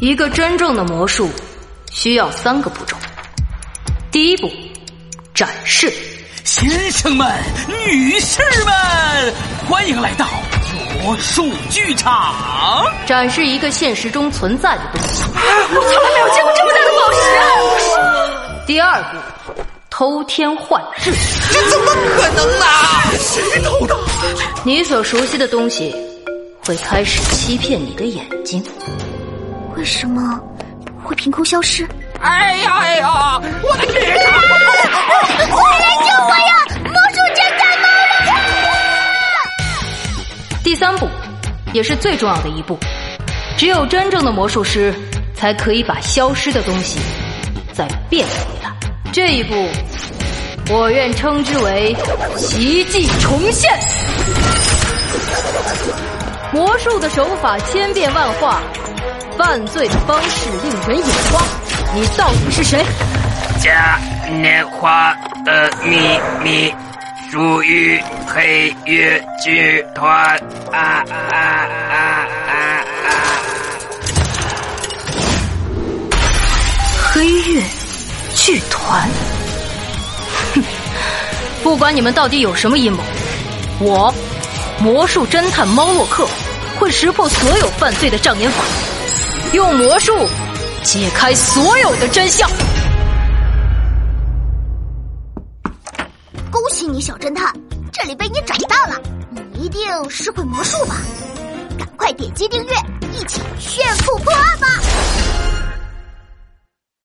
一个真正的魔术需要三个步骤。第一步，展示。先生们、女士们，欢迎来到魔术剧场。展示一个现实中存在的东西。我从来没有见过这么大的宝石。第二步，偷天换日。这怎么可能啊？谁偷的？你所熟悉的东西会开始欺骗你的眼睛。为什么会凭空消失？哎呀哎呀！我的剧场！快来救我呀！魔术侦探猫了！第三步，也是最重要的一步，只有真正的魔术师才可以把消失的东西再变回来。这一步，我愿称之为奇迹重现。魔术的手法千变万化，犯罪的方式令人眼花。你到底是谁？嘉年华的秘密属于黑月剧团啊啊啊啊啊！黑月剧团，哼，不管你们到底有什么阴谋，我魔术侦探猫洛克会识破所有犯罪的障眼法，用魔术。解开所有的真相！恭喜你，小侦探，这里被你找到了。你一定是会魔术吧？赶快点击订阅，一起炫富破案吧！